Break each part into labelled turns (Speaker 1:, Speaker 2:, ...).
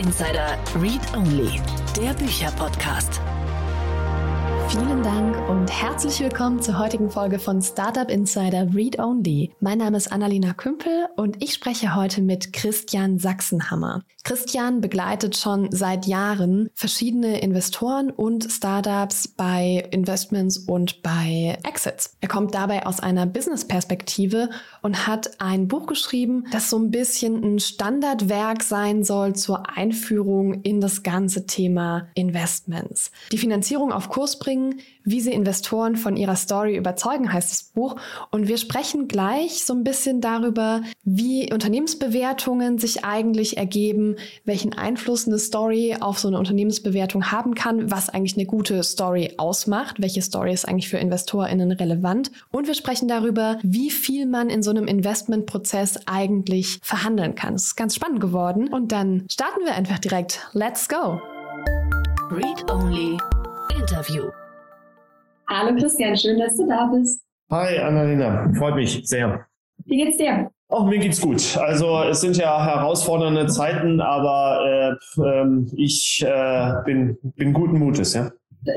Speaker 1: Insider Read Only, der Bücherpodcast.
Speaker 2: Vielen Dank und herzlich willkommen zur heutigen Folge von Startup Insider Read Only. Mein Name ist Annalena Kümpel und ich spreche heute mit Christian Sachsenhammer. Christian begleitet schon seit Jahren verschiedene Investoren und Startups bei Investments und bei Exits. Er kommt dabei aus einer Business-Perspektive und hat ein Buch geschrieben, das so ein bisschen ein Standardwerk sein soll zur Einführung in das ganze Thema Investments. Die Finanzierung auf Kurs bringen wie sie Investoren von ihrer Story überzeugen, heißt das Buch. Und wir sprechen gleich so ein bisschen darüber, wie Unternehmensbewertungen sich eigentlich ergeben, welchen Einfluss eine Story auf so eine Unternehmensbewertung haben kann, was eigentlich eine gute Story ausmacht, welche Story ist eigentlich für InvestorInnen relevant. Und wir sprechen darüber, wie viel man in so einem Investmentprozess eigentlich verhandeln kann. Es ist ganz spannend geworden. Und dann starten wir einfach direkt. Let's go!
Speaker 1: Read Only Interview.
Speaker 3: Hallo Christian, schön, dass du da bist.
Speaker 4: Hi Annalena, freut mich sehr.
Speaker 3: Wie geht's dir?
Speaker 4: Auch mir geht's gut. Also es sind ja herausfordernde Zeiten, aber äh, äh, ich äh, bin, bin guten Mutes, ja.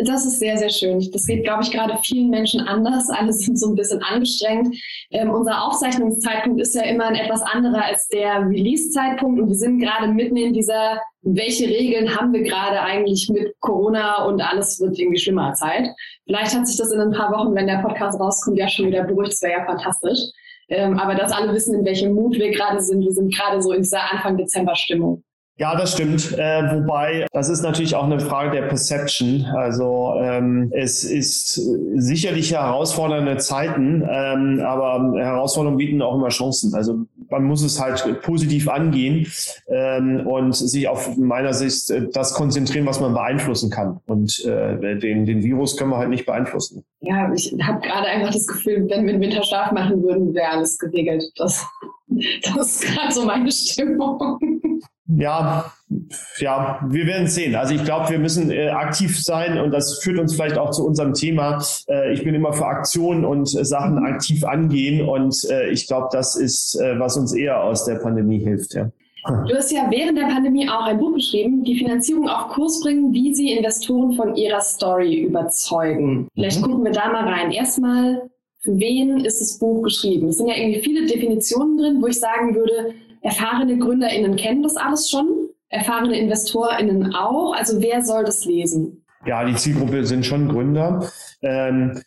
Speaker 3: Das ist sehr, sehr schön. Das geht, glaube ich, gerade vielen Menschen anders. Alle sind so ein bisschen angestrengt. Ähm, unser Aufzeichnungszeitpunkt ist ja immer ein etwas anderer als der Release-Zeitpunkt. Und wir sind gerade mitten in dieser, welche Regeln haben wir gerade eigentlich mit Corona und alles wird irgendwie schlimmer Zeit. Vielleicht hat sich das in ein paar Wochen, wenn der Podcast rauskommt, ja schon wieder beruhigt. Das wäre ja fantastisch. Ähm, aber dass alle wissen, in welchem Mut wir gerade sind. Wir sind gerade so in dieser Anfang-Dezember-Stimmung.
Speaker 4: Ja, das stimmt. Äh, wobei, das ist natürlich auch eine Frage der Perception. Also ähm, es ist sicherlich herausfordernde Zeiten, ähm, aber Herausforderungen bieten auch immer Chancen. Also man muss es halt positiv angehen ähm, und sich auf meiner Sicht äh, das konzentrieren, was man beeinflussen kann. Und äh, den, den Virus können wir halt nicht beeinflussen.
Speaker 3: Ja, ich habe gerade einfach das Gefühl, wenn wir einen Winterschlaf machen würden, wäre alles geregelt. Das, das ist gerade so meine Stimmung.
Speaker 4: Ja, ja, wir werden sehen. Also ich glaube, wir müssen äh, aktiv sein und das führt uns vielleicht auch zu unserem Thema. Äh, ich bin immer für Aktionen und äh, Sachen aktiv angehen und äh, ich glaube, das ist, äh, was uns eher aus der Pandemie hilft. Ja.
Speaker 3: Du hast ja während der Pandemie auch ein Buch geschrieben, die Finanzierung auf Kurs bringen, wie sie Investoren von ihrer Story überzeugen. Vielleicht mhm. gucken wir da mal rein. Erstmal, für wen ist das Buch geschrieben? Es sind ja irgendwie viele Definitionen drin, wo ich sagen würde, Erfahrene GründerInnen kennen das alles schon, erfahrene InvestorInnen auch. Also wer soll das lesen?
Speaker 4: Ja, die Zielgruppe sind schon Gründer. Ähm,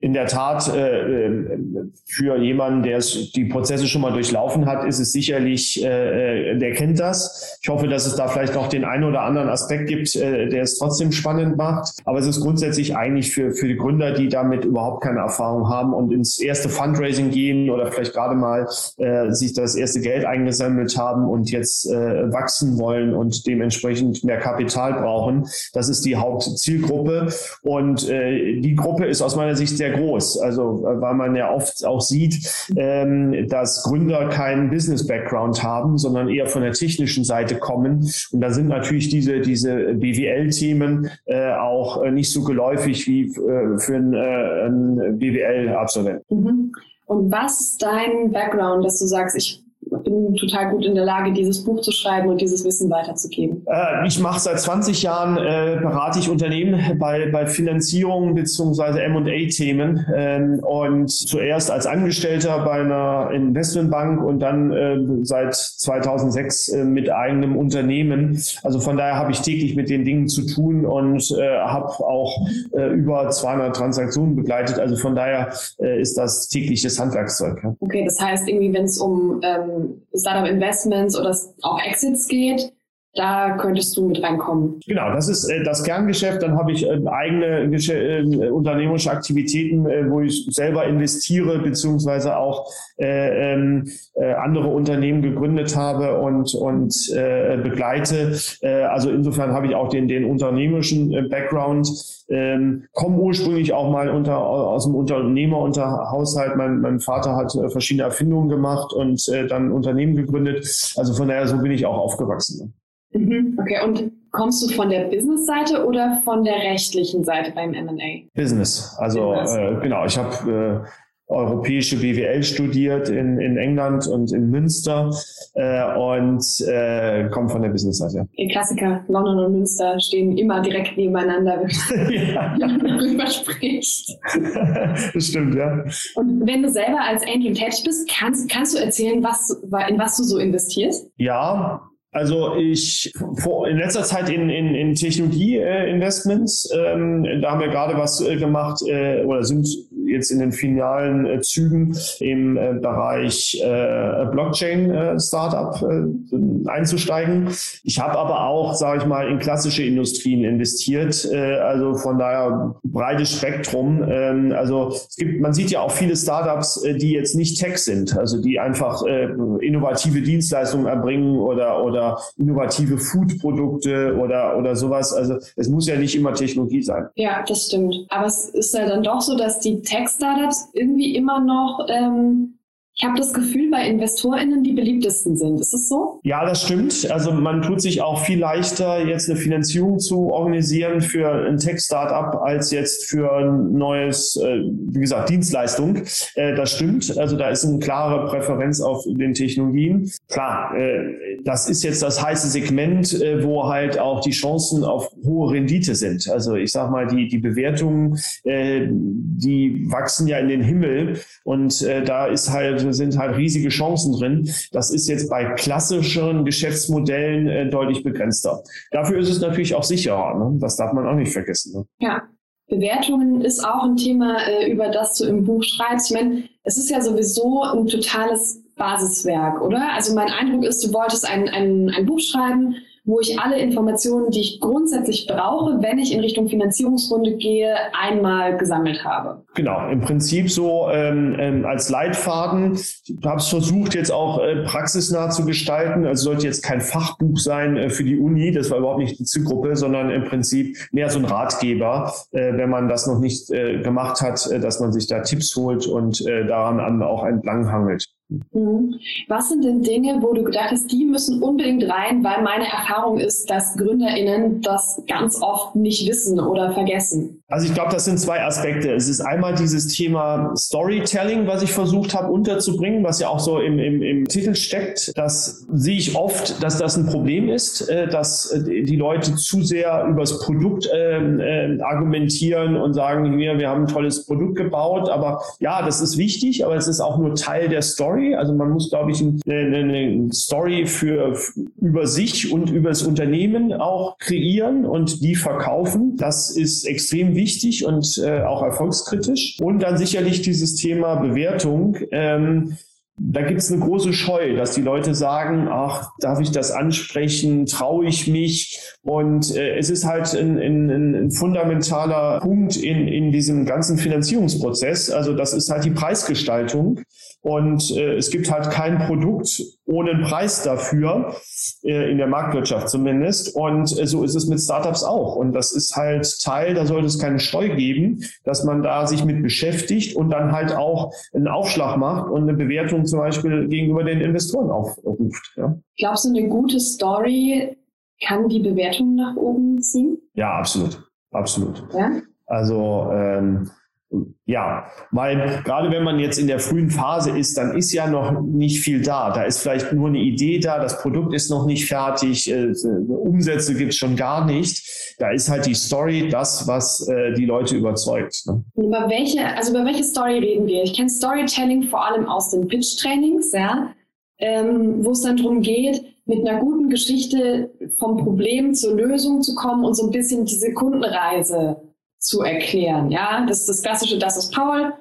Speaker 4: in der Tat, äh, äh, für jemanden, der die Prozesse schon mal durchlaufen hat, ist es sicherlich, äh, äh, der kennt das. Ich hoffe, dass es da vielleicht noch den einen oder anderen Aspekt gibt, äh, der es trotzdem spannend macht. Aber es ist grundsätzlich eigentlich für, für die Gründer, die damit überhaupt keine Erfahrung haben und ins erste Fundraising gehen oder vielleicht gerade mal äh, sich das erste Geld eingesammelt haben und jetzt äh, wachsen wollen und dementsprechend mehr Kapital brauchen. Das ist die Hauptzielgruppe. Und äh, die Gruppe ist aus meiner Sicht sehr sehr groß. Also äh, weil man ja oft auch sieht, ähm, dass Gründer keinen Business-Background haben, sondern eher von der technischen Seite kommen. Und da sind natürlich diese, diese BWL-Themen äh, auch äh, nicht so geläufig wie äh, für einen, äh, einen BWL-Absolvent.
Speaker 3: Mhm. Und was ist dein Background, dass du sagst, ich bin total gut in der Lage, dieses Buch zu schreiben und dieses Wissen weiterzugeben.
Speaker 4: Äh, ich mache seit 20 Jahren, äh, berate ich Unternehmen bei, bei Finanzierung bzw. M&A-Themen ähm, und zuerst als Angestellter bei einer Investmentbank und dann äh, seit 2006 äh, mit eigenem Unternehmen. Also von daher habe ich täglich mit den Dingen zu tun und äh, habe auch äh, über 200 Transaktionen begleitet. Also von daher ist das tägliches Handwerkszeug. Ja.
Speaker 3: Okay, das heißt irgendwie, wenn es um ähm, Startup Investments oder auch Exits geht, da könntest du mit reinkommen.
Speaker 4: Genau, das ist äh, das Kerngeschäft. Dann habe ich äh, eigene äh, unternehmerische Aktivitäten, äh, wo ich selber investiere, beziehungsweise auch äh, ähm, äh, andere Unternehmen gegründet habe und, und begleite. also insofern habe ich auch den, den unternehmerischen Background. Ähm, komme ursprünglich auch mal unter, aus dem Unternehmer unter Haushalt. Mein, mein Vater hat verschiedene Erfindungen gemacht und dann Unternehmen gegründet. Also von daher, so bin ich auch aufgewachsen.
Speaker 3: Mhm. Okay, und kommst du von der Business-Seite oder von der rechtlichen Seite beim M&A?
Speaker 4: Business. Also Business. Äh, genau, ich habe europäische BWL studiert in, in England und in Münster äh, und äh, kommt von der Business-Seite.
Speaker 3: Ihr Klassiker, London und Münster stehen immer direkt nebeneinander, wenn man darüber spricht.
Speaker 4: das stimmt, ja.
Speaker 3: Und wenn du selber als Angel tätig bist, kannst, kannst du erzählen, was, in was du so investierst?
Speaker 4: Ja, also ich vor, in letzter Zeit in, in, in Technologie-Investments, äh, ähm, da haben wir gerade was äh, gemacht äh, oder sind jetzt in den finalen äh, Zügen im äh, Bereich äh, Blockchain-Startup einzusteigen. Ich habe aber auch, sage ich mal, in klassische Industrien investiert. also von daher breites Spektrum. Ähm, also es gibt, man sieht ja auch viele Startups, die jetzt nicht Tech sind, also die einfach innovative Dienstleistungen erbringen oder oder innovative Food-Produkte oder, oder sowas. Also es muss ja nicht immer Technologie sein.
Speaker 3: Ja, das stimmt. Aber es ist ja dann doch so, dass die Tech-Startups irgendwie immer noch ähm, ich habe das Gefühl, bei InvestorInnen die beliebtesten sind. Ist es so?
Speaker 4: Ja, das stimmt. Also man tut sich auch viel leichter, jetzt eine Finanzierung zu organisieren für ein Tech-Startup als jetzt für ein neues, äh, wie gesagt, Dienstleistung. Äh, das stimmt. Also da ist eine klare Präferenz auf den Technologien. Klar, äh, das ist jetzt das heiße Segment, wo halt auch die Chancen auf hohe Rendite sind. Also ich sag mal, die, die Bewertungen, die wachsen ja in den Himmel und da ist halt sind halt riesige Chancen drin. Das ist jetzt bei klassischeren Geschäftsmodellen äh, deutlich begrenzter. Dafür ist es natürlich auch sicherer. Ne? Das darf man auch nicht vergessen. Ne?
Speaker 3: Ja. Bewertungen ist auch ein Thema, äh, über das du im Buch schreibst. Ich meine, es ist ja sowieso ein totales Basiswerk, oder? Also mein Eindruck ist, du wolltest ein, ein, ein Buch schreiben, wo ich alle Informationen, die ich grundsätzlich brauche, wenn ich in Richtung Finanzierungsrunde gehe, einmal gesammelt habe.
Speaker 4: Genau, im Prinzip so ähm, ähm, als Leitfaden. Ich habe es versucht, jetzt auch äh, praxisnah zu gestalten. Also sollte jetzt kein Fachbuch sein äh, für die Uni, das war überhaupt nicht die Zielgruppe, sondern im Prinzip mehr so ein Ratgeber, äh, wenn man das noch nicht äh, gemacht hat, äh, dass man sich da Tipps holt und äh, daran auch entlang hangelt.
Speaker 3: Mhm. Was sind denn Dinge, wo du gedacht hast, die müssen unbedingt rein, weil meine Erfahrung ist, dass GründerInnen das ganz oft nicht wissen oder vergessen?
Speaker 4: Also ich glaube, das sind zwei Aspekte. Es ist einmal dieses Thema Storytelling, was ich versucht habe unterzubringen, was ja auch so im, im, im Titel steckt. Das sehe ich oft, dass das ein Problem ist, äh, dass äh, die Leute zu sehr übers Produkt äh, argumentieren und sagen, wir, wir haben ein tolles Produkt gebaut. Aber ja, das ist wichtig, aber es ist auch nur Teil der Story. Also man muss, glaube ich, eine, eine Story für, über sich und über das Unternehmen auch kreieren und die verkaufen. Das ist extrem wichtig und äh, auch erfolgskritisch. Und dann sicherlich dieses Thema Bewertung. Ähm, da gibt es eine große Scheu, dass die Leute sagen, ach, darf ich das ansprechen, traue ich mich? Und äh, es ist halt ein, ein, ein fundamentaler Punkt in, in diesem ganzen Finanzierungsprozess. Also das ist halt die Preisgestaltung. Und äh, es gibt halt kein Produkt ohne einen Preis dafür, äh, in der Marktwirtschaft zumindest. Und äh, so ist es mit Startups auch. Und das ist halt Teil, da sollte es keine Steu geben, dass man da sich mit beschäftigt und dann halt auch einen Aufschlag macht und eine Bewertung zum Beispiel gegenüber den Investoren aufruft. Ja.
Speaker 3: Glaubst du, eine gute Story kann die Bewertung nach oben ziehen?
Speaker 4: Ja, absolut. Absolut. Ja? Also ähm, ja, weil gerade wenn man jetzt in der frühen Phase ist, dann ist ja noch nicht viel da. Da ist vielleicht nur eine Idee da, das Produkt ist noch nicht fertig, äh, Umsätze gibt es schon gar nicht. Da ist halt die Story das, was äh, die Leute überzeugt.
Speaker 3: Ne? Über welche, also über welche Story reden wir? Ich kenne Storytelling vor allem aus den Pitch-Trainings, ja, ähm, wo es dann darum geht, mit einer guten Geschichte vom Problem zur Lösung zu kommen und so ein bisschen diese Kundenreise zu erklären. Ja, das ist das klassische, das ist Paul.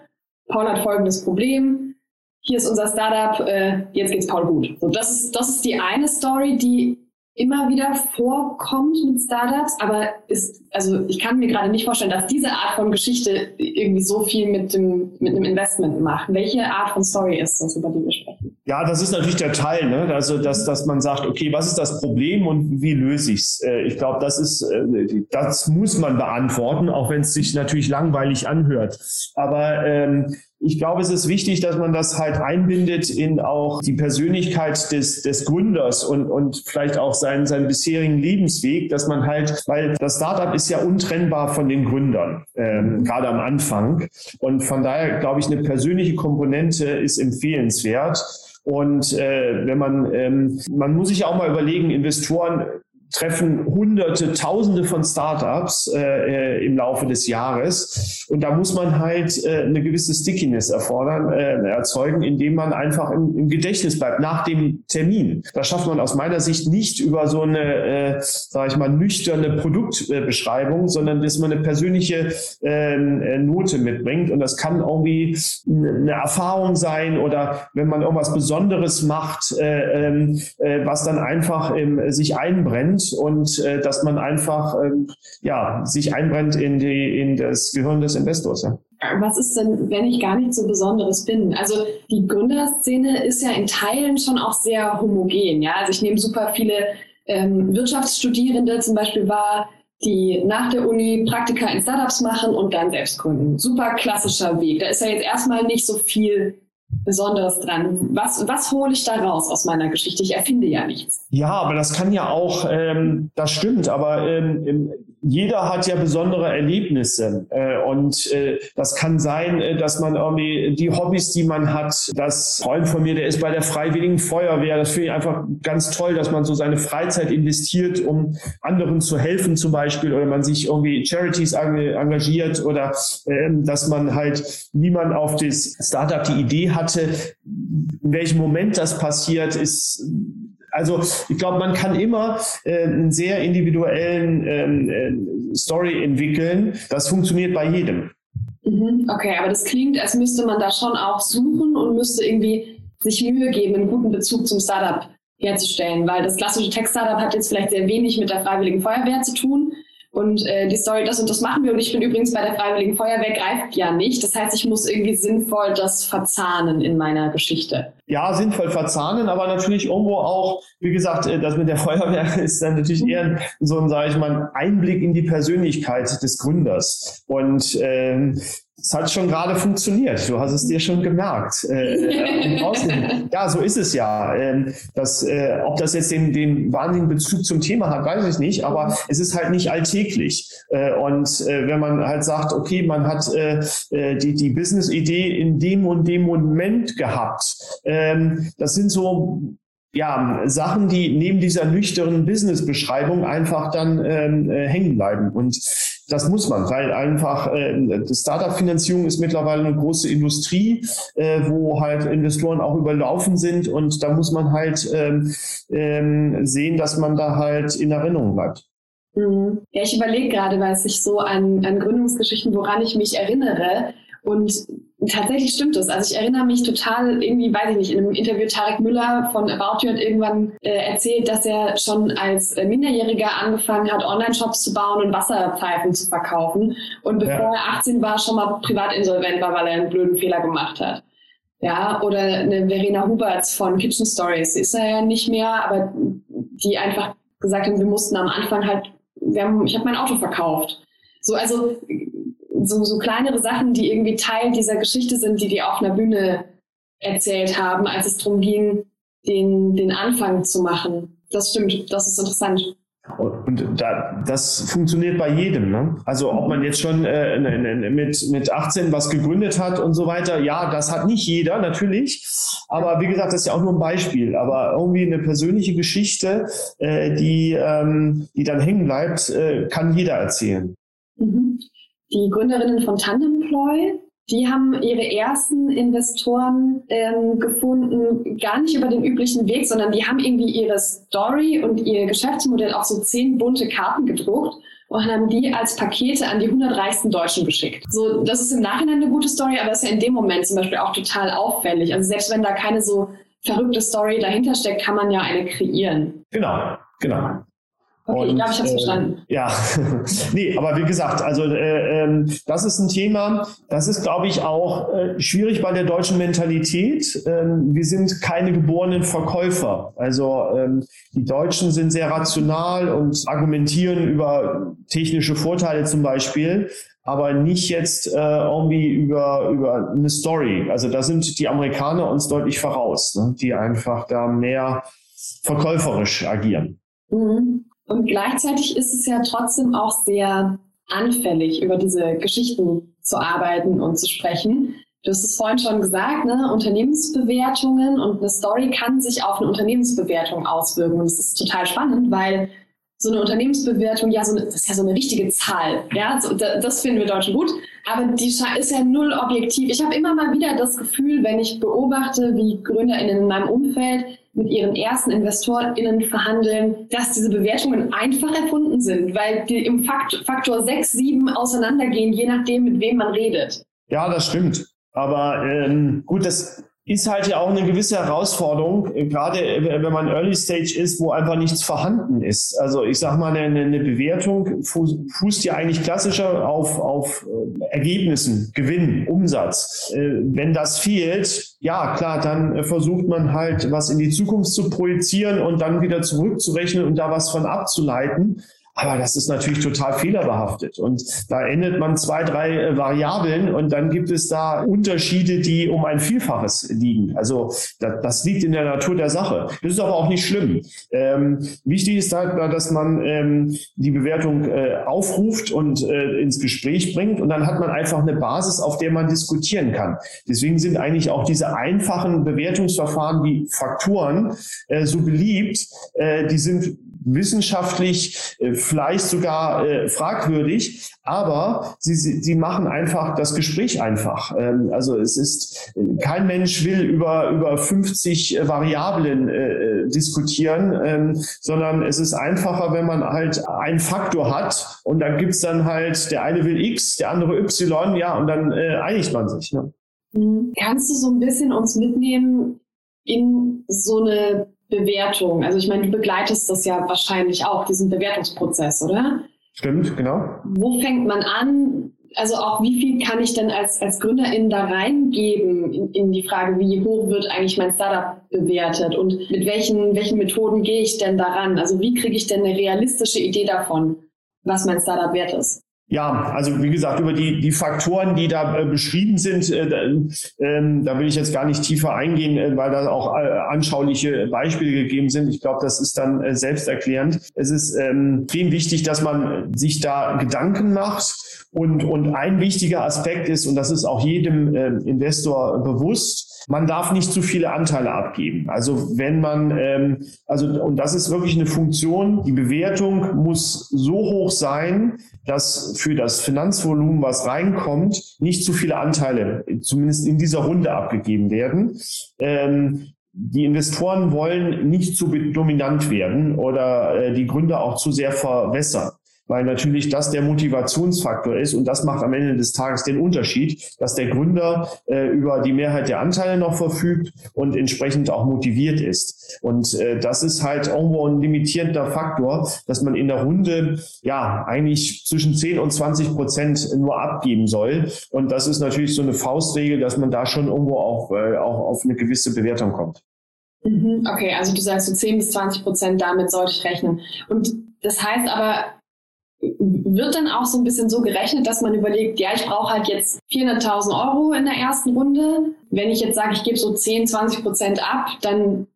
Speaker 3: Paul hat folgendes Problem. Hier ist unser Startup, äh, jetzt geht's Paul gut. So, das ist, das ist die eine Story, die immer wieder vorkommt mit Startups, aber ist, also ich kann mir gerade nicht vorstellen, dass diese Art von Geschichte irgendwie so viel mit dem, mit einem Investment macht. Welche Art von Story ist das, über die wir sprechen?
Speaker 4: Ja, das ist natürlich der Teil, ne? Also, dass, dass man sagt, okay, was ist das Problem und wie löse ich es? Äh, ich glaube, das ist, äh, das muss man beantworten, auch wenn es sich natürlich langweilig anhört. Aber ähm, ich glaube, es ist wichtig, dass man das halt einbindet in auch die Persönlichkeit des, des Gründers und, und vielleicht auch seinen, seinen bisherigen Lebensweg, dass man halt, weil das Startup ist ja untrennbar von den Gründern, ähm, gerade am Anfang. Und von daher glaube ich, eine persönliche Komponente ist empfehlenswert. Und äh, wenn man, ähm, man muss sich auch mal überlegen, Investoren treffen Hunderte, Tausende von Startups äh, äh, im Laufe des Jahres. Und da muss man halt äh, eine gewisse Stickiness erfordern, äh, erzeugen, indem man einfach im, im, Gedächtnis bleibt nach dem Termin. Das schafft man aus meiner Sicht nicht über so eine, äh, sage ich mal, nüchterne Produktbeschreibung, sondern dass man eine persönliche äh, Note mitbringt. Und das kann irgendwie eine Erfahrung sein oder wenn man irgendwas Besonderes macht, äh, ähm, äh, was dann einfach ähm, sich einbrennt sind und äh, dass man einfach ähm, ja, sich einbrennt in, die, in das Gehirn des Investors. Ja.
Speaker 3: Was ist denn, wenn ich gar nicht so Besonderes bin? Also die Gründerszene ist ja in Teilen schon auch sehr homogen. Ja? Also ich nehme super viele ähm, Wirtschaftsstudierende zum Beispiel wahr, die nach der Uni Praktika in Startups machen und dann selbst gründen. Super klassischer Weg. Da ist ja jetzt erstmal nicht so viel Besonderes dran? Was, was hole ich da raus aus meiner Geschichte? Ich erfinde ja nichts.
Speaker 4: Ja, aber das kann ja auch, ähm, das stimmt, aber ähm, jeder hat ja besondere Erlebnisse äh, und äh, das kann sein, äh, dass man irgendwie die Hobbys, die man hat, das Freund von mir, der ist bei der Freiwilligen Feuerwehr, das finde ich einfach ganz toll, dass man so seine Freizeit investiert, um anderen zu helfen zum Beispiel oder man sich irgendwie Charities engagiert oder ähm, dass man halt, wie man auf das Startup die Idee hatte, in welchem Moment das passiert, ist also ich glaube, man kann immer äh, einen sehr individuellen ähm, äh, Story entwickeln. Das funktioniert bei jedem.
Speaker 3: Mhm, okay, aber das klingt, als müsste man da schon auch suchen und müsste irgendwie sich Mühe geben, einen guten Bezug zum Startup herzustellen, weil das klassische Tech-Startup hat jetzt vielleicht sehr wenig mit der Freiwilligen Feuerwehr zu tun, und äh, die Story, das und das machen wir. Und ich bin übrigens bei der Freiwilligen Feuerwehr, greift ja nicht. Das heißt, ich muss irgendwie sinnvoll das verzahnen in meiner Geschichte.
Speaker 4: Ja, sinnvoll verzahnen, aber natürlich irgendwo auch, wie gesagt, äh, das mit der Feuerwehr ist dann natürlich eher so ein, sage ich mal, Einblick in die Persönlichkeit des Gründers. Und ähm, es hat schon gerade funktioniert. Du hast es dir schon gemerkt. Äh, ja, so ist es ja. Ähm, das, äh, ob das jetzt den, den wahnsinnigen Bezug zum Thema hat, weiß ich nicht, aber es ist halt nicht alltäglich. Äh, und äh, wenn man halt sagt, okay, man hat äh, äh, die, die Business-Idee in dem und dem Moment gehabt, ähm, das sind so ja, Sachen, die neben dieser nüchternen Business-Beschreibung einfach dann ähm, äh, hängen bleiben. Und das muss man, weil einfach äh, Startup-Finanzierung ist mittlerweile eine große Industrie, äh, wo halt Investoren auch überlaufen sind und da muss man halt ähm, ähm, sehen, dass man da halt in Erinnerung bleibt.
Speaker 3: Mhm. Ja, ich überlege gerade, weil es sich so an, an Gründungsgeschichten, woran ich mich erinnere, und tatsächlich stimmt es. Also ich erinnere mich total, irgendwie, weiß ich nicht, in einem Interview Tarek Müller von About You hat irgendwann äh, erzählt, dass er schon als äh, Minderjähriger angefangen hat, Online-Shops zu bauen und Wasserpfeifen zu verkaufen. Und bevor ja. er 18 war, schon mal privat insolvent war, weil er einen blöden Fehler gemacht hat. Ja, oder eine Verena Huberts von Kitchen Stories, die ist er ja nicht mehr, aber die einfach gesagt haben, wir mussten am Anfang halt, wir haben, ich habe mein Auto verkauft. So, also so, so kleinere Sachen, die irgendwie Teil dieser Geschichte sind, die die auf einer Bühne erzählt haben, als es darum ging, den, den Anfang zu machen. Das stimmt, das ist interessant.
Speaker 4: Und da, das funktioniert bei jedem. Ne? Also ob man jetzt schon äh, mit, mit 18 was gegründet hat und so weiter, ja, das hat nicht jeder natürlich. Aber wie gesagt, das ist ja auch nur ein Beispiel. Aber irgendwie eine persönliche Geschichte, äh, die, ähm, die dann hängen bleibt, äh, kann jeder erzählen.
Speaker 3: Die Gründerinnen von Tandemploy, die haben ihre ersten Investoren ähm, gefunden, gar nicht über den üblichen Weg, sondern die haben irgendwie ihre Story und ihr Geschäftsmodell auf so zehn bunte Karten gedruckt und haben die als Pakete an die 100 reichsten Deutschen geschickt. So, das ist im Nachhinein eine gute Story, aber ist ja in dem Moment zum Beispiel auch total auffällig. Also selbst wenn da keine so verrückte Story dahinter steckt, kann man ja eine kreieren.
Speaker 4: Genau, genau.
Speaker 3: Okay, und, ich glaube, ich habe es äh, verstanden.
Speaker 4: Ja, nee, aber wie gesagt, also äh, äh, das ist ein Thema, das ist, glaube ich, auch äh, schwierig bei der deutschen Mentalität. Ähm, wir sind keine geborenen Verkäufer. Also ähm, die Deutschen sind sehr rational und argumentieren über technische Vorteile zum Beispiel aber nicht jetzt äh, irgendwie über, über eine Story. Also da sind die Amerikaner uns deutlich voraus, ne? die einfach da mehr verkäuferisch agieren.
Speaker 3: Mhm. Und gleichzeitig ist es ja trotzdem auch sehr anfällig, über diese Geschichten zu arbeiten und zu sprechen. Du hast es vorhin schon gesagt, ne? Unternehmensbewertungen und eine Story kann sich auf eine Unternehmensbewertung auswirken. Und das ist total spannend, weil so eine Unternehmensbewertung, ja, so eine, das ist ja so eine richtige Zahl. Ja, so, das finden wir Deutschen gut. Aber die ist ja null objektiv. Ich habe immer mal wieder das Gefühl, wenn ich beobachte, wie GründerInnen in meinem Umfeld mit ihren ersten InvestorInnen verhandeln, dass diese Bewertungen einfach erfunden sind, weil die im Faktor, Faktor 6, 7 auseinandergehen, je nachdem, mit wem man redet.
Speaker 4: Ja, das stimmt. Aber ähm, gut, das ist halt ja auch eine gewisse Herausforderung, äh, gerade äh, wenn man Early Stage ist, wo einfach nichts vorhanden ist. Also ich sage mal, eine, Bewertung fußt ja eigentlich klassischer auf, auf äh, Ergebnissen, Gewinn, Umsatz. Wenn das fehlt, ja klar, dann versucht man halt was in die Zukunft zu projizieren und dann wieder zurückzurechnen und da was von abzuleiten. Aber das ist natürlich total fehlerbehaftet. Und da endet man zwei, drei äh, Variablen und dann gibt es da Unterschiede, die um ein Vielfaches liegen. Also das, das liegt in der Natur der Sache. Das ist aber auch nicht schlimm. Ähm, wichtig ist halt, dass man ähm, die Bewertung äh, aufruft und äh, ins Gespräch bringt und dann hat man einfach eine Basis, auf der man diskutieren kann. Deswegen sind eigentlich auch diese einfachen Bewertungsverfahren wie Faktoren äh, so beliebt. Äh, die sind wissenschaftlich äh, vielleicht sogar äh, fragwürdig, aber sie, sie, sie machen einfach das Gespräch einfach. Ähm, also es ist, kein Mensch will über, über 50 äh, Variablen äh, diskutieren, ähm, sondern es ist einfacher, wenn man halt einen Faktor hat und dann gibt's dann halt, der eine will X, der andere Y, ja, und dann äh, einigt man sich. Ne?
Speaker 3: Mhm. Kannst du so ein bisschen uns mitnehmen in so eine Bewertung? Also ich meine, du begleitest das ja wahrscheinlich auch, diesen Bewertungsprozess, oder?
Speaker 4: Stimmt, genau.
Speaker 3: Wo fängt man an? Also auch wie viel kann ich denn als, als Gründerin da reingeben in, in die Frage, wie hoch wird eigentlich mein Startup bewertet und mit welchen, welchen Methoden gehe ich denn daran? Also wie kriege ich denn eine realistische Idee davon, was mein Startup wert ist?
Speaker 4: Ja, also wie gesagt, über die, die Faktoren, die da äh, beschrieben sind, äh, äh, da will ich jetzt gar nicht tiefer eingehen, äh, weil da auch äh, anschauliche Beispiele gegeben sind. Ich glaube, das ist dann äh, selbsterklärend. Es ist ähm, extrem wichtig, dass man sich da Gedanken macht. Und, und ein wichtiger Aspekt ist, und das ist auch jedem Investor bewusst, man darf nicht zu viele Anteile abgeben. Also wenn man, ähm, also und das ist wirklich eine Funktion, die Bewertung muss so hoch sein, dass für das Finanzvolumen, was reinkommt, nicht zu viele Anteile, zumindest in dieser Runde abgegeben werden. Ähm, die Investoren wollen nicht zu dominant werden oder äh, die Gründer auch zu sehr verwässern weil natürlich das der Motivationsfaktor ist und das macht am Ende des Tages den Unterschied, dass der Gründer äh, über die Mehrheit der Anteile noch verfügt und entsprechend auch motiviert ist. Und äh, das ist halt irgendwo ein limitierender Faktor, dass man in der Runde ja eigentlich zwischen 10 und 20 Prozent nur abgeben soll. Und das ist natürlich so eine Faustregel, dass man da schon irgendwo auch, äh, auch auf eine gewisse Bewertung kommt.
Speaker 3: Mhm. Okay, also du sagst so 10 bis 20 Prozent, damit sollte ich rechnen. Und das heißt aber, wird dann auch so ein bisschen so gerechnet, dass man überlegt, ja, ich brauche halt jetzt 400.000 Euro in der ersten Runde. Wenn ich jetzt sage, ich gebe so 10, 20 Prozent ab, dann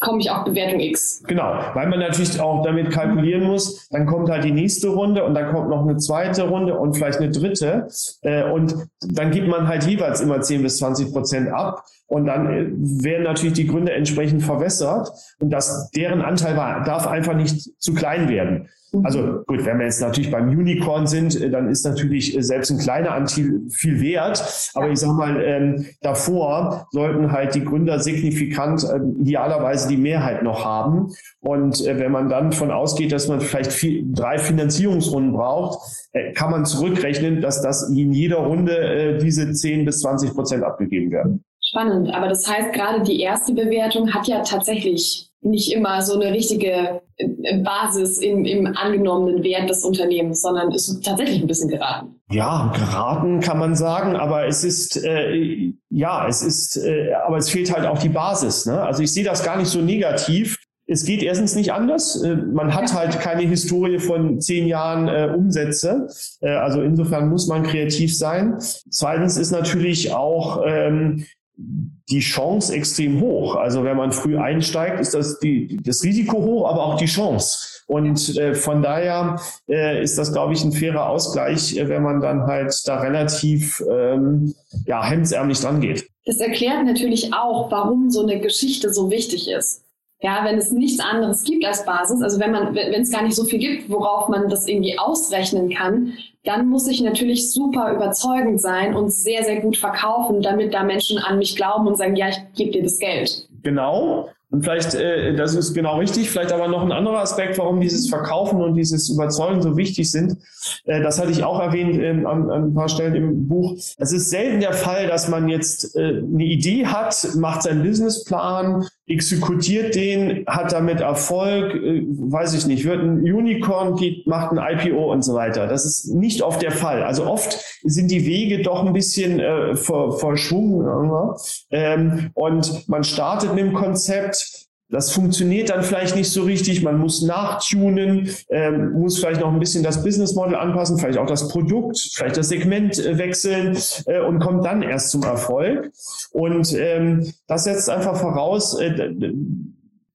Speaker 3: komme ich auf Bewertung X.
Speaker 4: Genau, weil man natürlich auch damit kalkulieren muss, dann kommt halt die nächste Runde und dann kommt noch eine zweite Runde und vielleicht eine dritte äh, und dann gibt man halt jeweils immer 10 bis 20 Prozent ab und dann äh, werden natürlich die Gründe entsprechend verwässert und das, deren Anteil war, darf einfach nicht zu klein werden. Also gut, wenn wir jetzt natürlich beim Unicorn sind, äh, dann ist natürlich äh, selbst ein kleiner Anteil viel wert. Aber ich sage mal, ähm, davor sollten halt die Gründer signifikant äh, idealerweise die Mehrheit noch haben. Und äh, wenn man dann von ausgeht, dass man vielleicht vier, drei Finanzierungsrunden braucht, äh, kann man zurückrechnen, dass das in jeder Runde äh, diese 10 bis 20 Prozent abgegeben werden.
Speaker 3: Spannend. Aber das heißt, gerade die erste Bewertung hat ja tatsächlich nicht immer so eine richtige äh, Basis im, im angenommenen Wert des Unternehmens, sondern ist tatsächlich ein bisschen geraten.
Speaker 4: Ja, geraten kann man sagen, aber es ist äh, ja, es ist, äh, aber es fehlt halt auch die Basis. Ne? Also ich sehe das gar nicht so negativ. Es geht erstens nicht anders. Äh, man hat halt keine Historie von zehn Jahren äh, Umsätze. Äh, also insofern muss man kreativ sein. Zweitens ist natürlich auch ähm, die Chance extrem hoch. Also wenn man früh einsteigt, ist das die, das Risiko hoch, aber auch die Chance. Und äh, von daher äh, ist das, glaube ich, ein fairer Ausgleich, äh, wenn man dann halt da relativ ähm, ja, hemdsärmlich dran geht.
Speaker 3: Das erklärt natürlich auch, warum so eine Geschichte so wichtig ist. Ja, wenn es nichts anderes gibt als Basis, also wenn man, wenn es gar nicht so viel gibt, worauf man das irgendwie ausrechnen kann, dann muss ich natürlich super überzeugend sein und sehr, sehr gut verkaufen, damit da Menschen an mich glauben und sagen, ja, ich gebe dir das Geld.
Speaker 4: Genau. Und vielleicht, äh, das ist genau richtig, vielleicht aber noch ein anderer Aspekt, warum dieses Verkaufen und dieses Überzeugen so wichtig sind. Äh, das hatte ich auch erwähnt ähm, an, an, ein paar Stellen im Buch. Es ist selten der Fall, dass man jetzt äh, eine Idee hat, macht seinen Businessplan, exekutiert den, hat damit Erfolg, äh, weiß ich nicht, wird ein Unicorn, geht, macht ein IPO und so weiter. Das ist nicht oft der Fall. Also oft sind die Wege doch ein bisschen äh, ver, verschwungen. Ähm, und man startet mit dem Konzept, das funktioniert dann vielleicht nicht so richtig. Man muss nachtunen, ähm, muss vielleicht noch ein bisschen das Business Model anpassen, vielleicht auch das Produkt, vielleicht das Segment äh, wechseln äh, und kommt dann erst zum Erfolg. Und ähm, das setzt einfach voraus, äh,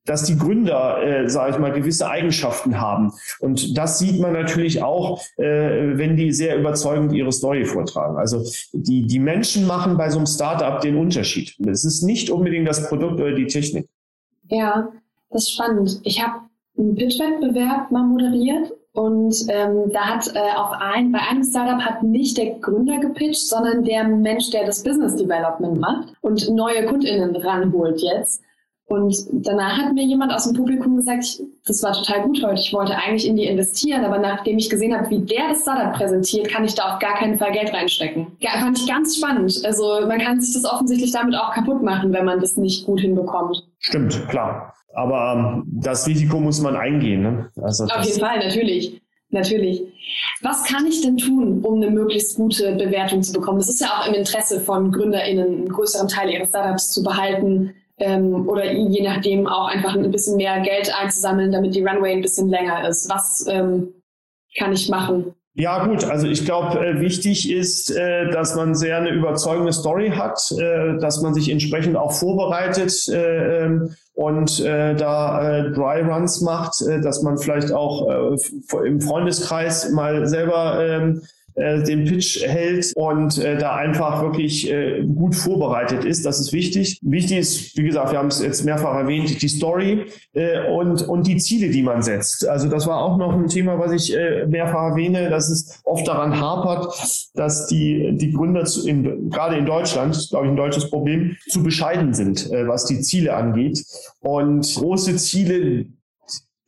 Speaker 4: dass die Gründer, äh, sage ich mal, gewisse Eigenschaften haben. Und das sieht man natürlich auch, äh, wenn die sehr überzeugend ihre Story vortragen. Also die, die Menschen machen bei so einem Startup den Unterschied. Es ist nicht unbedingt das Produkt oder die Technik.
Speaker 3: Ja, das ist spannend. Ich habe einen Pitch-Wettbewerb mal moderiert und ähm, da hat äh, auf ein, bei einem Startup hat nicht der Gründer gepitcht, sondern der Mensch, der das Business Development macht und neue KundInnen ranholt jetzt. Und danach hat mir jemand aus dem Publikum gesagt, ich, das war total gut heute, ich wollte eigentlich in die investieren, aber nachdem ich gesehen habe, wie der das Startup präsentiert, kann ich da auf gar keinen Fall Geld reinstecken. Ja, fand ich ganz spannend. Also man kann sich das offensichtlich damit auch kaputt machen, wenn man das nicht gut hinbekommt.
Speaker 4: Stimmt, klar. Aber ähm, das Risiko muss man eingehen. Ne?
Speaker 3: Also auf jeden Fall, natürlich. Natürlich. Was kann ich denn tun, um eine möglichst gute Bewertung zu bekommen? Das ist ja auch im Interesse von GründerInnen, einen größeren Teil ihres Startups zu behalten ähm, oder je nachdem auch einfach ein bisschen mehr Geld einzusammeln, damit die Runway ein bisschen länger ist. Was ähm, kann ich machen?
Speaker 4: Ja gut, also ich glaube, äh, wichtig ist, äh, dass man sehr eine überzeugende Story hat, äh, dass man sich entsprechend auch vorbereitet äh, ähm, und da Dry Runs macht, dass man vielleicht auch im Freundeskreis mal selber ähm, äh, den Pitch hält und äh, da einfach wirklich äh, gut vorbereitet ist. Das ist wichtig. Wichtig ist, wie gesagt, wir haben es jetzt mehrfach erwähnt, die Story äh, und, und die Ziele, die man setzt. Also das war auch noch ein Thema, was ich äh, mehrfach erwähne, dass es oft daran hapert, dass die, die Gründer zu, in, gerade in Deutschland, glaube ich, ein deutsches Problem, zu bescheiden sind, äh, was die Ziele angeht. Und große Ziele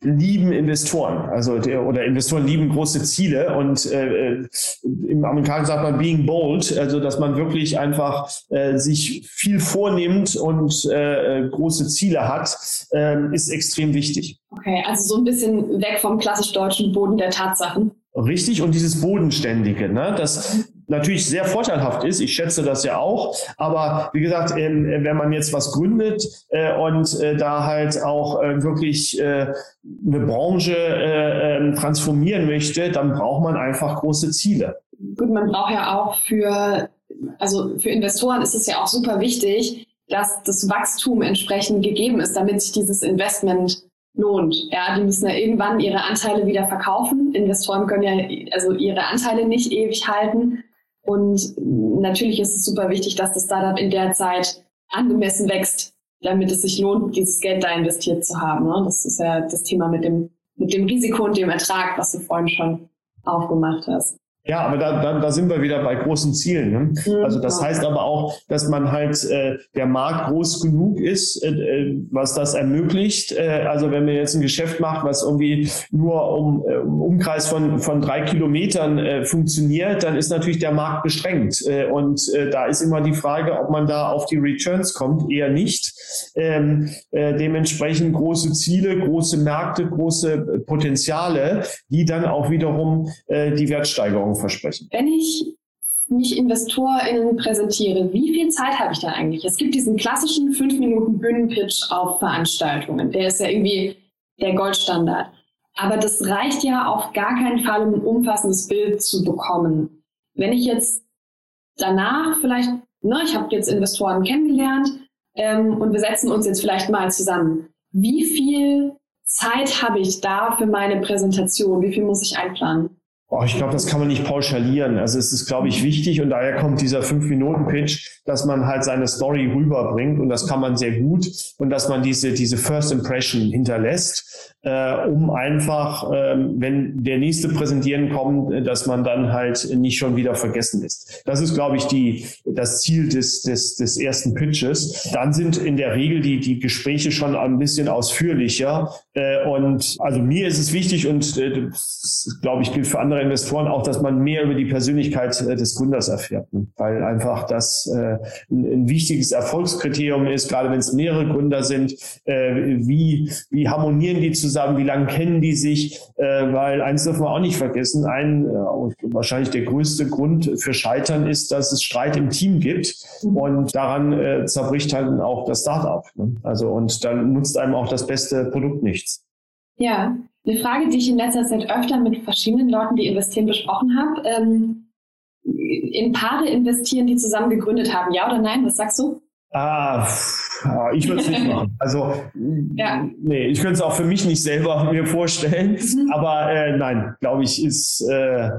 Speaker 4: lieben Investoren, also der, oder Investoren lieben große Ziele und äh, äh, im Amerikanischen sagt man being bold, also dass man wirklich einfach äh, sich viel vornimmt und äh, äh große Ziele hat, äh, ist extrem wichtig.
Speaker 3: Okay, also so ein bisschen weg vom klassisch deutschen Boden der Tatsachen.
Speaker 4: Richtig, und dieses Bodenständige, ne, das natürlich sehr vorteilhaft ist, ich schätze das ja auch, aber wie gesagt, ähm, wenn man jetzt was gründet äh, und äh, da halt auch äh, wirklich eine Branche äh, ähm, transformieren möchte, dann braucht man einfach große Ziele.
Speaker 3: Gut, man braucht ja auch für, also für Investoren ist es ja auch super wichtig, dass das Wachstum entsprechend gegeben ist, damit sich dieses Investment lohnt. Ja, die müssen ja irgendwann ihre Anteile wieder verkaufen. Investoren können ja also ihre Anteile nicht ewig halten. Und natürlich ist es super wichtig, dass das Startup in der Zeit angemessen wächst, damit es sich lohnt, dieses Geld da investiert zu haben. Ne? Das ist ja das Thema mit dem, mit dem Risiko und dem Ertrag, was du vorhin schon aufgemacht hast.
Speaker 4: Ja, aber da, da, da sind wir wieder bei großen Zielen. Ne? Mhm, also das heißt aber auch, dass man halt äh, der Markt groß genug ist, äh, äh, was das ermöglicht. Äh, also wenn man jetzt ein Geschäft macht, was irgendwie nur um äh, Umkreis von, von drei Kilometern äh, funktioniert, dann ist natürlich der Markt beschränkt. Äh, und äh, da ist immer die Frage, ob man da auf die Returns kommt, eher nicht. Ähm, äh, dementsprechend große Ziele, große Märkte, große Potenziale, die dann auch wiederum äh, die Wertsteigerung versprechen.
Speaker 3: Wenn ich mich InvestorInnen präsentiere, wie viel Zeit habe ich da eigentlich? Es gibt diesen klassischen 5 Minuten Bühnenpitch auf Veranstaltungen. Der ist ja irgendwie der Goldstandard. Aber das reicht ja auf gar keinen Fall, um ein umfassendes Bild zu bekommen. Wenn ich jetzt danach vielleicht, ne, ich habe jetzt Investoren kennengelernt ähm, und wir setzen uns jetzt vielleicht mal zusammen. Wie viel Zeit habe ich da für meine Präsentation? Wie viel muss ich einplanen?
Speaker 4: Ich glaube, das kann man nicht pauschalieren. Also es ist, glaube ich, wichtig und daher kommt dieser Fünf-Minuten-Pitch, dass man halt seine Story rüberbringt und das kann man sehr gut und dass man diese, diese First Impression hinterlässt, äh, um einfach, äh, wenn der nächste Präsentieren kommt, dass man dann halt nicht schon wieder vergessen ist. Das ist, glaube ich, die, das Ziel des, des, des ersten Pitches. Dann sind in der Regel die, die Gespräche schon ein bisschen ausführlicher äh, und also mir ist es wichtig und äh, glaube ich, gilt für andere andere Investoren auch, dass man mehr über die Persönlichkeit äh, des Gründers erfährt, ne? weil einfach das äh, ein, wichtiges Erfolgskriterium ist, gerade wenn es mehrere Gründer sind, äh, wie, wie harmonieren die zusammen, wie lange kennen die sich, weil eins dürfen wir auch nicht vergessen, ein wahrscheinlich der größte Grund für Scheitern ist, dass es Streit im Team gibt mhm. und daran zerbricht halt auch das Startup. Ne? Also und dann nutzt einem auch das beste Produkt nichts.
Speaker 3: Ja, eine Frage, die ich in letzter Zeit öfter mit verschiedenen Leuten, die investieren, besprochen habe. Ähm, in Paare investieren, die zusammen gegründet haben, ja oder nein? Was sagst du?
Speaker 4: Ah, ich würde es nicht machen. Also, ja. nee, ich könnte es auch für mich nicht selber mir vorstellen. Mhm. Aber äh, nein, glaube ich, ist äh,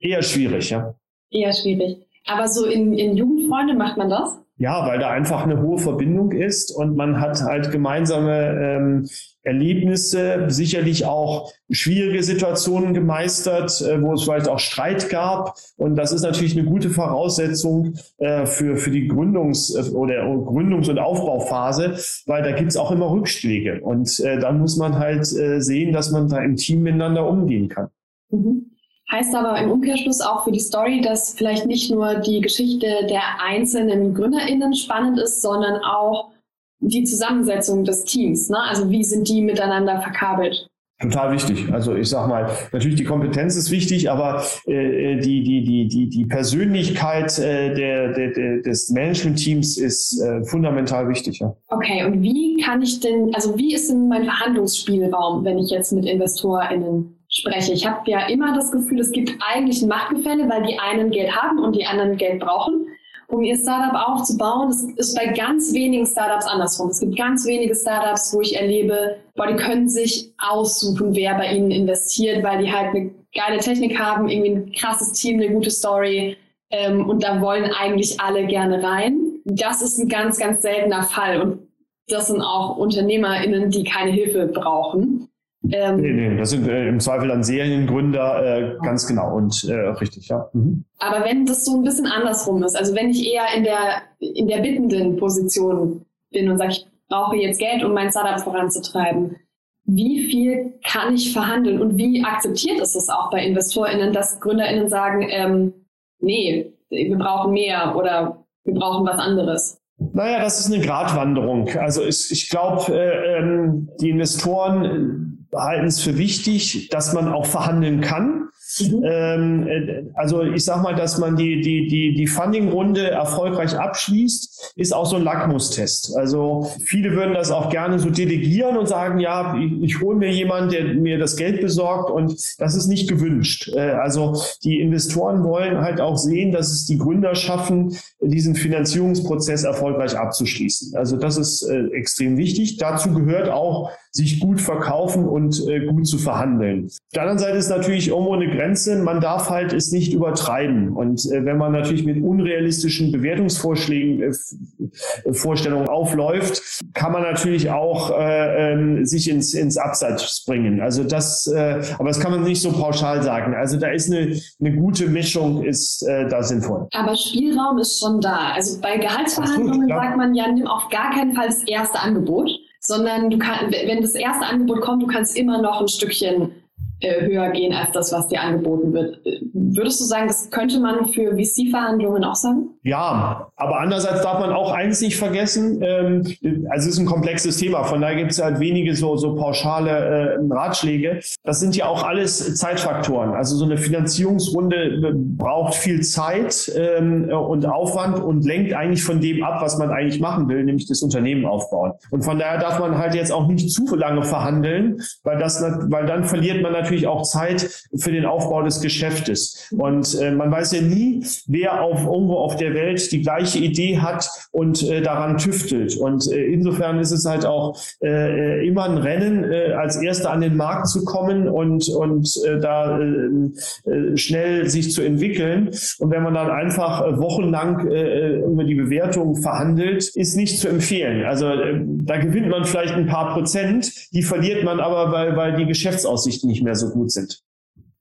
Speaker 4: eher schwierig, ja.
Speaker 3: Eher schwierig. Aber so in, in Jugendfreunde macht man das?
Speaker 4: Ja, weil da einfach eine hohe Verbindung ist und man hat halt gemeinsame ähm, Erlebnisse, sicherlich auch schwierige Situationen gemeistert, äh, wo es vielleicht auch Streit gab. Und das ist natürlich eine gute Voraussetzung äh, für, für die Gründungs- äh, oder Gründungs- und Aufbauphase, weil da gibt's auch immer Rückschläge. Und äh, dann muss man halt äh, sehen, dass man da im Team miteinander umgehen kann.
Speaker 3: Mhm. Heißt aber im Umkehrschluss auch für die Story, dass vielleicht nicht nur die Geschichte der einzelnen GründerInnen spannend ist, sondern auch die Zusammensetzung des Teams. Ne? Also wie sind die miteinander verkabelt?
Speaker 4: Total wichtig. Also ich sag mal, natürlich die Kompetenz ist wichtig, aber äh, die, die, die, die, die Persönlichkeit äh, der, der, der, des Management-Teams ist äh, fundamental wichtig. Ja.
Speaker 3: Okay, und wie kann ich denn, also wie ist denn mein Verhandlungsspielraum, wenn ich jetzt mit InvestorInnen spreche. Ich habe ja immer das Gefühl, es gibt eigentlich ein Machtgefälle, weil die einen Geld haben und die anderen Geld brauchen, um ihr Startup aufzubauen. Das ist bei ganz wenigen Startups andersrum. Es gibt ganz wenige Startups, wo ich erlebe, boah, die können sich aussuchen, wer bei ihnen investiert, weil die halt eine geile Technik haben, irgendwie ein krasses Team, eine gute Story. Ähm, und da wollen eigentlich alle gerne rein. Das ist ein ganz, ganz seltener Fall. Und das sind auch UnternehmerInnen, die keine Hilfe brauchen.
Speaker 4: Ähm, nee, nee, das sind äh, im Zweifel dann Seriengründer, äh, ganz genau und äh, richtig, ja. Mhm.
Speaker 3: Aber wenn das so ein bisschen andersrum ist, also wenn ich eher in der, in der bittenden Position bin und sage, ich brauche jetzt Geld, um mein Startup voranzutreiben, wie viel kann ich verhandeln und wie akzeptiert ist es auch bei InvestorInnen, dass GründerInnen sagen, ähm, nee, wir brauchen mehr oder wir brauchen was anderes?
Speaker 4: Naja, das ist eine Gratwanderung. Also ich, ich glaube, äh, ähm, die Investoren halten es für wichtig, dass man auch verhandeln kann. Mhm. Ähm, äh, also ich sage mal, dass man die, die, die, die Funding-Runde erfolgreich abschließt, ist auch so ein Lackmustest. Also viele würden das auch gerne so delegieren und sagen, ja, ich, ich hole mir jemanden, der mir das Geld besorgt und das ist nicht gewünscht. Äh, also die Investoren wollen halt auch sehen, dass es die Gründer schaffen, diesen Finanzierungsprozess erfolgreich abzuschließen. Also das ist äh, extrem wichtig. Dazu gehört auch sich gut verkaufen und äh, gut zu verhandeln. Auf der anderen Seite ist natürlich irgendwo eine Grenze. Man darf halt es nicht übertreiben. Und äh, wenn man natürlich mit unrealistischen Bewertungsvorschlägen, äh, Vorstellungen aufläuft, kann man natürlich auch äh, ähm, sich ins, ins Abseits bringen. Also das, äh, aber das kann man nicht so pauschal sagen. Also da ist eine, eine gute Mischung, ist äh, da sinnvoll.
Speaker 3: Aber Spielraum ist schon da. Also bei Gehaltsverhandlungen sagt man ja, nimm auf gar keinen Fall das erste Angebot, sondern du kann, wenn das erste Angebot kommt, du kannst immer noch ein Stückchen äh, höher gehen als das, was dir angeboten wird. Würdest du sagen, das könnte man für VC-Verhandlungen auch sagen?
Speaker 4: Ja, aber andererseits darf man auch eins nicht vergessen, ähm, also es ist ein komplexes Thema, von daher gibt es halt wenige so, so pauschale äh, Ratschläge. Das sind ja auch alles Zeitfaktoren. Also so eine Finanzierungsrunde äh, braucht viel Zeit ähm, und Aufwand und lenkt eigentlich von dem ab, was man eigentlich machen will, nämlich das Unternehmen aufbauen. Und von daher darf man halt jetzt auch nicht zu lange verhandeln, weil, das, weil dann verliert man natürlich auch Zeit für den Aufbau des Geschäftes. Und äh, man weiß ja nie, wer auf irgendwo auf der Welt die gleiche Idee hat und äh, daran tüftelt. Und äh, insofern ist es halt auch äh, äh immer ein Rennen, äh, als Erster an den Markt zu kommen und, und äh, da äh, äh, schnell sich zu entwickeln. Und wenn man dann einfach äh, wochenlang äh, über die Bewertung verhandelt, ist nicht zu empfehlen. Also äh, da gewinnt man vielleicht ein paar Prozent, die verliert man aber, weil, weil die Geschäftsaussichten nicht mehr so gut sind.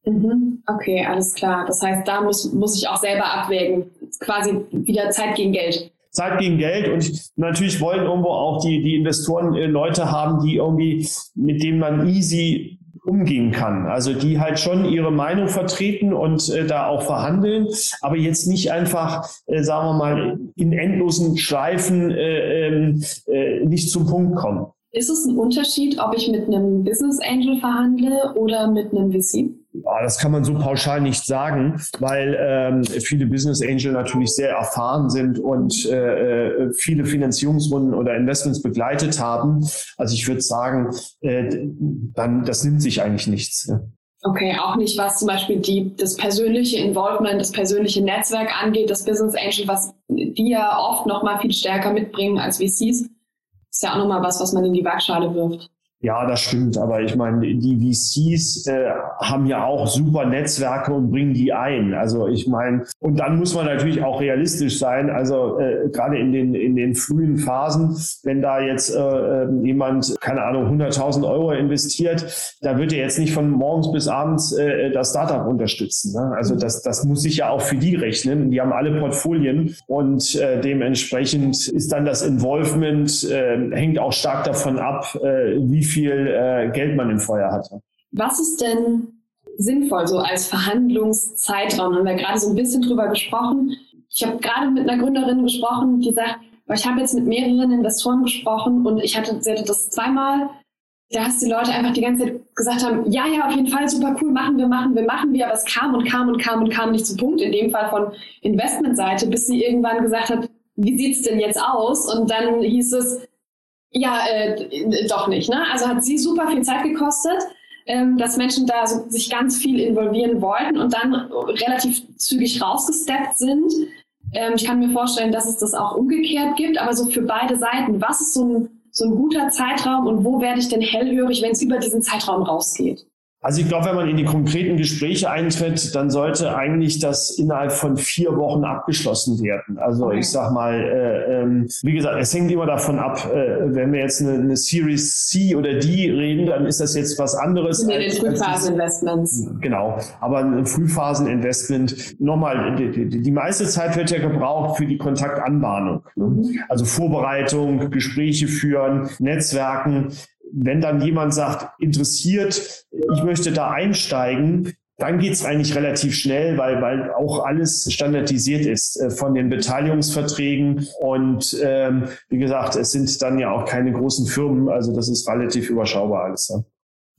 Speaker 3: Mhm. Okay, alles klar. Das heißt, da muss, muss ich auch selber abwägen. Quasi wieder Zeit gegen Geld.
Speaker 4: Zeit gegen Geld und natürlich wollen irgendwo auch die, die Investoren äh, Leute haben, die irgendwie, mit denen man easy umgehen kann. Also die halt schon ihre Meinung vertreten und äh, da auch verhandeln, aber jetzt nicht einfach, äh, sagen wir mal, in endlosen Schleifen äh, ähm, äh, nicht zum Punkt kommen.
Speaker 3: Ist es ein Unterschied, ob ich mit einem Business Angel verhandle oder mit einem VC?
Speaker 4: Ja, das kann man so pauschal nicht sagen, weil ähm, viele Business Angel natürlich sehr erfahren sind und äh, äh, viele Finanzierungsrunden oder Investments begleitet haben. Also ich würde sagen, äh, dann das nimmt sich eigentlich nichts.
Speaker 3: Ja. Okay, auch nicht, was zum Beispiel die, das persönliche Involvement, das persönliche Netzwerk angeht, das Business Angel, was die ja oft noch mal viel stärker mitbringen als VCs ist ja auch nochmal was, was man in die Waagschale wirft.
Speaker 4: Ja, das stimmt. Aber ich meine, die VCs äh, haben ja auch super Netzwerke und bringen die ein. Also ich meine, und dann muss man natürlich auch realistisch sein. Also äh, gerade in den, in den frühen Phasen, wenn da jetzt äh, ähm, jemand, keine Ahnung, 100.000 Euro investiert, da wird er jetzt nicht von morgens bis abends äh, das Startup unterstützen. Ne? Also das, das muss sich ja auch für die rechnen. Die haben alle Portfolien und äh, dementsprechend ist dann das Involvement, äh, hängt auch stark davon ab, äh, wie viel äh, Geld man im Feuer hatte.
Speaker 3: Was ist denn sinnvoll so als Verhandlungszeitraum? Haben wir gerade so ein bisschen drüber gesprochen. Ich habe gerade mit einer Gründerin gesprochen, die sagt, ich habe jetzt mit mehreren Investoren gesprochen und ich hatte, sie hatte das zweimal, dass die Leute einfach die ganze Zeit gesagt haben, ja, ja, auf jeden Fall, super cool, machen wir, machen wir, machen wir, aber es kam und kam und kam und kam nicht zum Punkt, in dem Fall von Investmentseite, bis sie irgendwann gesagt hat, wie sieht's denn jetzt aus? Und dann hieß es, ja, äh, doch nicht. Ne? Also hat sie super viel Zeit gekostet, ähm, dass Menschen da so, sich ganz viel involvieren wollten und dann relativ zügig rausgesteppt sind. Ähm, ich kann mir vorstellen, dass es das auch umgekehrt gibt, aber so für beide Seiten. Was ist so ein, so ein guter Zeitraum und wo werde ich denn hellhörig, wenn es über diesen Zeitraum rausgeht?
Speaker 4: Also ich glaube, wenn man in die konkreten Gespräche eintritt, dann sollte eigentlich das innerhalb von vier Wochen abgeschlossen werden. Also ich sag mal, äh, ähm, wie gesagt, es hängt immer davon ab, äh, wenn wir jetzt eine, eine, Series C oder D reden, dann ist das jetzt was anderes.
Speaker 3: In den Frühphaseninvestments.
Speaker 4: Genau, aber ein Frühphaseninvestment, nochmal, die, die, die, meiste Zeit wird ja gebraucht für die Kontaktanbahnung. Ne? Mhm. Also Vorbereitung, Gespräche führen, Netzwerken wenn dann jemand sagt, interessiert, ich möchte da einsteigen, dann geht es eigentlich relativ schnell, weil, weil auch alles standardisiert ist äh, von den Beteiligungsverträgen. Und ähm, wie gesagt, es sind dann ja auch keine großen Firmen, also das ist relativ überschaubar alles. Ja.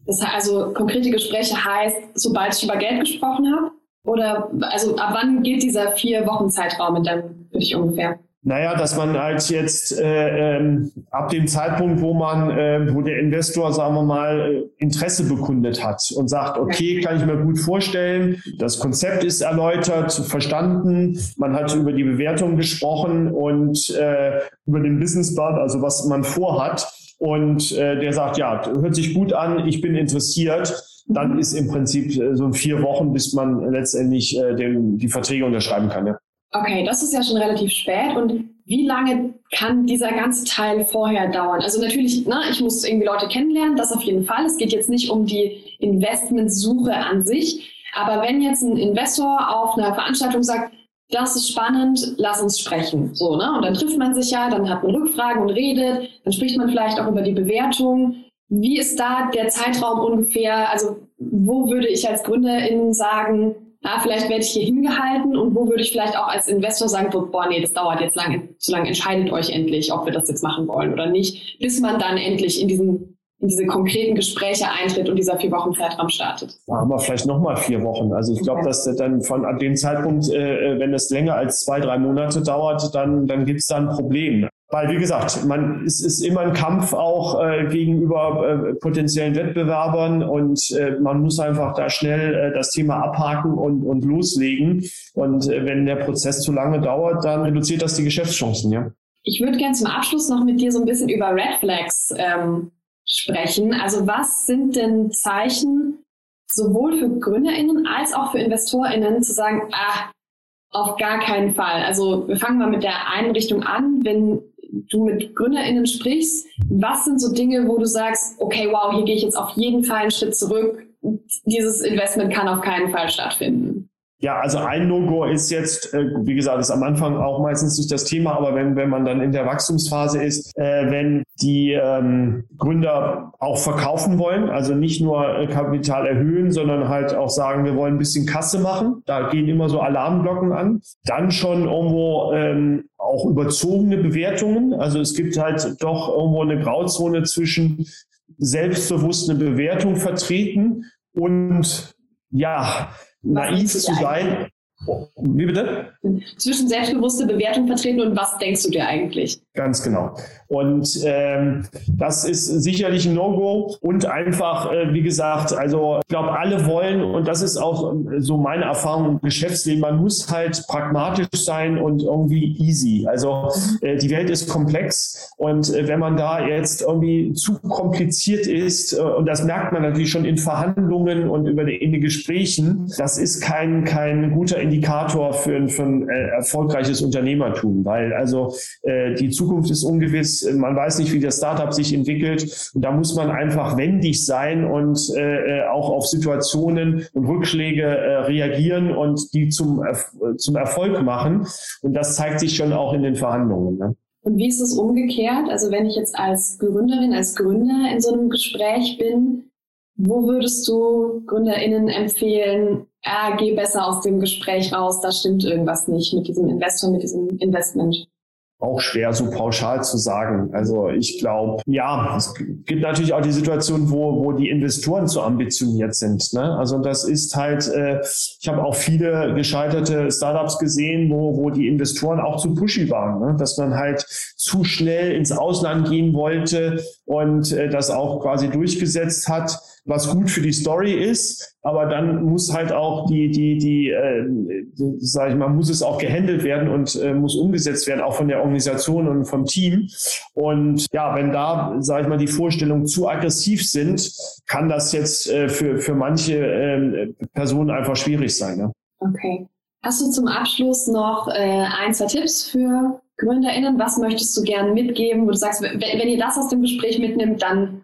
Speaker 3: Das also, konkrete Gespräche heißt, sobald ich über Geld gesprochen habe? Oder also ab wann gilt dieser vier Wochen Zeitraum dann für dich ungefähr?
Speaker 4: Naja, dass man halt jetzt äh, ähm, ab dem Zeitpunkt, wo man, äh, wo der Investor, sagen wir mal, äh, Interesse bekundet hat und sagt, okay, kann ich mir gut vorstellen, das Konzept ist erläutert, verstanden, man hat über die Bewertung gesprochen und äh, über den Businessplan, also was man vorhat, und äh, der sagt, ja, hört sich gut an, ich bin interessiert, dann mhm. ist im Prinzip äh, so vier Wochen, bis man letztendlich äh, den, die Verträge unterschreiben kann. Ja.
Speaker 3: Okay, das ist ja schon relativ spät. Und wie lange kann dieser ganze Teil vorher dauern? Also natürlich, ne, ich muss irgendwie Leute kennenlernen, das auf jeden Fall. Es geht jetzt nicht um die Investmentsuche an sich. Aber wenn jetzt ein Investor auf einer Veranstaltung sagt, das ist spannend, lass uns sprechen. So, ne? Und dann trifft man sich ja, dann hat man Rückfragen und redet, dann spricht man vielleicht auch über die Bewertung. Wie ist da der Zeitraum ungefähr? Also, wo würde ich als Gründerin sagen, ah, vielleicht werde ich hier hingehalten und wo würde ich vielleicht auch als Investor sagen, boah, nee, das dauert jetzt lange, zu lange, entscheidet euch endlich, ob wir das jetzt machen wollen oder nicht, bis man dann endlich in diesen in diese konkreten Gespräche eintritt und dieser vier Wochen Zeitraum startet.
Speaker 4: Da haben wir vielleicht nochmal vier Wochen. Also ich glaube, okay. dass dann von ab dem Zeitpunkt, äh, wenn es länger als zwei, drei Monate dauert, dann, dann gibt es da ein Problem. Weil, wie gesagt, man, es ist immer ein Kampf auch äh, gegenüber äh, potenziellen Wettbewerbern und äh, man muss einfach da schnell äh, das Thema abhaken und, und loslegen. Und äh, wenn der Prozess zu lange dauert, dann reduziert das die Geschäftschancen, ja.
Speaker 3: Ich würde gerne zum Abschluss noch mit dir so ein bisschen über Red Flags ähm, sprechen. Also was sind denn Zeichen sowohl für GründerInnen als auch für InvestorInnen zu sagen, ah, auf gar keinen Fall. Also wir fangen mal mit der Einrichtung an. Wenn du mit GründerInnen sprichst, was sind so Dinge, wo du sagst, okay, wow, hier gehe ich jetzt auf jeden Fall einen Schritt zurück. Dieses Investment kann auf keinen Fall stattfinden.
Speaker 4: Ja, also ein No-Go ist jetzt, äh, wie gesagt, ist am Anfang auch meistens nicht das Thema, aber wenn, wenn man dann in der Wachstumsphase ist, äh, wenn die ähm, Gründer auch verkaufen wollen, also nicht nur äh, Kapital erhöhen, sondern halt auch sagen, wir wollen ein bisschen Kasse machen, da gehen immer so Alarmglocken an. Dann schon irgendwo ähm, auch überzogene Bewertungen, also es gibt halt doch irgendwo eine Grauzone zwischen selbstbewusst eine Bewertung vertreten und ja, naiv zu sein. Wie bitte?
Speaker 3: Zwischen selbstbewusste Bewertung vertreten und was denkst du dir eigentlich?
Speaker 4: Ganz genau. Und ähm, das ist sicherlich ein No-Go und einfach, äh, wie gesagt, also ich glaube, alle wollen, und das ist auch so meine Erfahrung im Geschäftsleben, man muss halt pragmatisch sein und irgendwie easy. Also äh, die Welt ist komplex und äh, wenn man da jetzt irgendwie zu kompliziert ist, äh, und das merkt man natürlich schon in Verhandlungen und über die, in den Gesprächen, das ist kein, kein guter Indikator für, für ein äh, erfolgreiches Unternehmertum, weil also äh, die Zukunft ist ungewiss, man weiß nicht, wie das Startup sich entwickelt und da muss man einfach wendig sein und äh, äh auch auf Situationen und Rückschläge äh, reagieren und die zum, zum Erfolg machen und das zeigt sich schon auch in den Verhandlungen. Ne?
Speaker 3: Und wie ist es umgekehrt? Also wenn ich jetzt als Gründerin, als Gründer in so einem Gespräch bin, wo würdest du GründerInnen empfehlen, ah, geh besser aus dem Gespräch raus, da stimmt irgendwas nicht mit diesem Investor, mit diesem Investment?
Speaker 4: Auch schwer so pauschal zu sagen. Also ich glaube, ja, es gibt natürlich auch die Situation, wo, wo die Investoren zu ambitioniert sind. Ne? Also das ist halt, äh, ich habe auch viele gescheiterte Startups gesehen, wo, wo die Investoren auch zu pushy waren, ne? dass man halt zu schnell ins Ausland gehen wollte und äh, das auch quasi durchgesetzt hat was gut für die Story ist, aber dann muss halt auch die, die, die, äh, die sag ich mal, muss es auch gehandelt werden und äh, muss umgesetzt werden, auch von der Organisation und vom Team. Und ja, wenn da, sage ich mal, die Vorstellungen zu aggressiv sind, kann das jetzt äh, für, für manche äh, Personen einfach schwierig sein.
Speaker 3: Ne? Okay. Hast du zum Abschluss noch äh, ein, zwei Tipps für GründerInnen? Was möchtest du gerne mitgeben, wo du sagst, wenn ihr das aus dem Gespräch mitnimmt, dann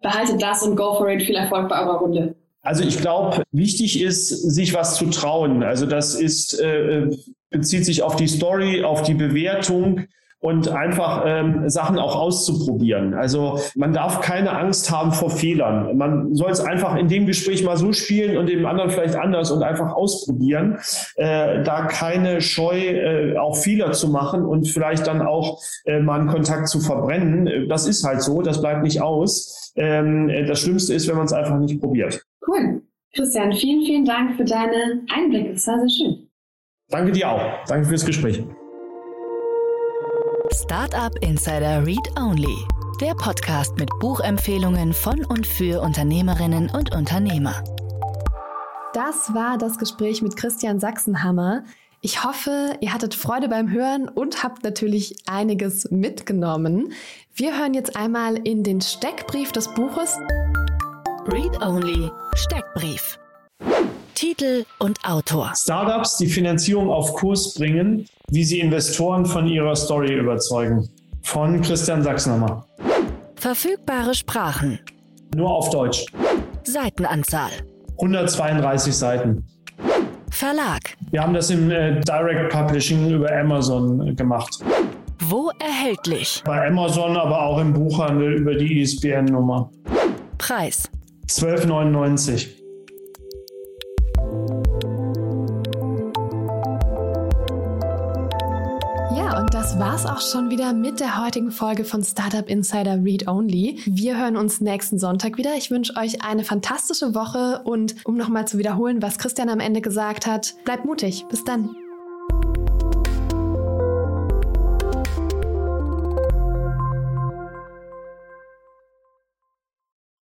Speaker 3: behaltet das und go for it. Viel Erfolg bei eurer Runde.
Speaker 4: Also ich glaube, wichtig ist, sich was zu trauen. Also das ist, äh, bezieht sich auf die Story, auf die Bewertung und einfach ähm, Sachen auch auszuprobieren. Also man darf keine Angst haben vor Fehlern. Man soll es einfach in dem Gespräch mal so spielen und dem anderen vielleicht anders und einfach ausprobieren. Äh, da keine Scheu, äh, auch Fehler zu machen und vielleicht dann auch äh, mal einen Kontakt zu verbrennen. Das ist halt so, das bleibt nicht aus. Ähm, das Schlimmste ist, wenn man es einfach nicht probiert.
Speaker 3: Cool. Christian, vielen, vielen Dank für deine Einblicke. Das war sehr schön.
Speaker 4: Danke dir auch. Danke fürs Gespräch.
Speaker 1: Startup Insider Read Only, der Podcast mit Buchempfehlungen von und für Unternehmerinnen und Unternehmer.
Speaker 2: Das war das Gespräch mit Christian Sachsenhammer.
Speaker 3: Ich hoffe, ihr hattet Freude beim Hören und habt natürlich einiges mitgenommen. Wir hören jetzt einmal in den Steckbrief des Buches
Speaker 1: Read Only Steckbrief. Titel und Autor.
Speaker 4: Startups, die Finanzierung auf Kurs bringen, wie sie Investoren von ihrer Story überzeugen. Von Christian Sachsenhammer.
Speaker 1: Verfügbare Sprachen.
Speaker 4: Nur auf Deutsch.
Speaker 1: Seitenanzahl.
Speaker 4: 132 Seiten.
Speaker 1: Verlag.
Speaker 4: Wir haben das im äh, Direct Publishing über Amazon gemacht.
Speaker 1: Wo erhältlich?
Speaker 4: Bei Amazon, aber auch im Buchhandel über die ISBN-Nummer.
Speaker 1: Preis.
Speaker 4: 12,99.
Speaker 3: Das war's auch schon wieder mit der heutigen Folge von Startup Insider Read Only. Wir hören uns nächsten Sonntag wieder. Ich wünsche euch eine fantastische Woche und um nochmal zu wiederholen, was Christian am Ende gesagt hat, bleibt mutig. Bis dann.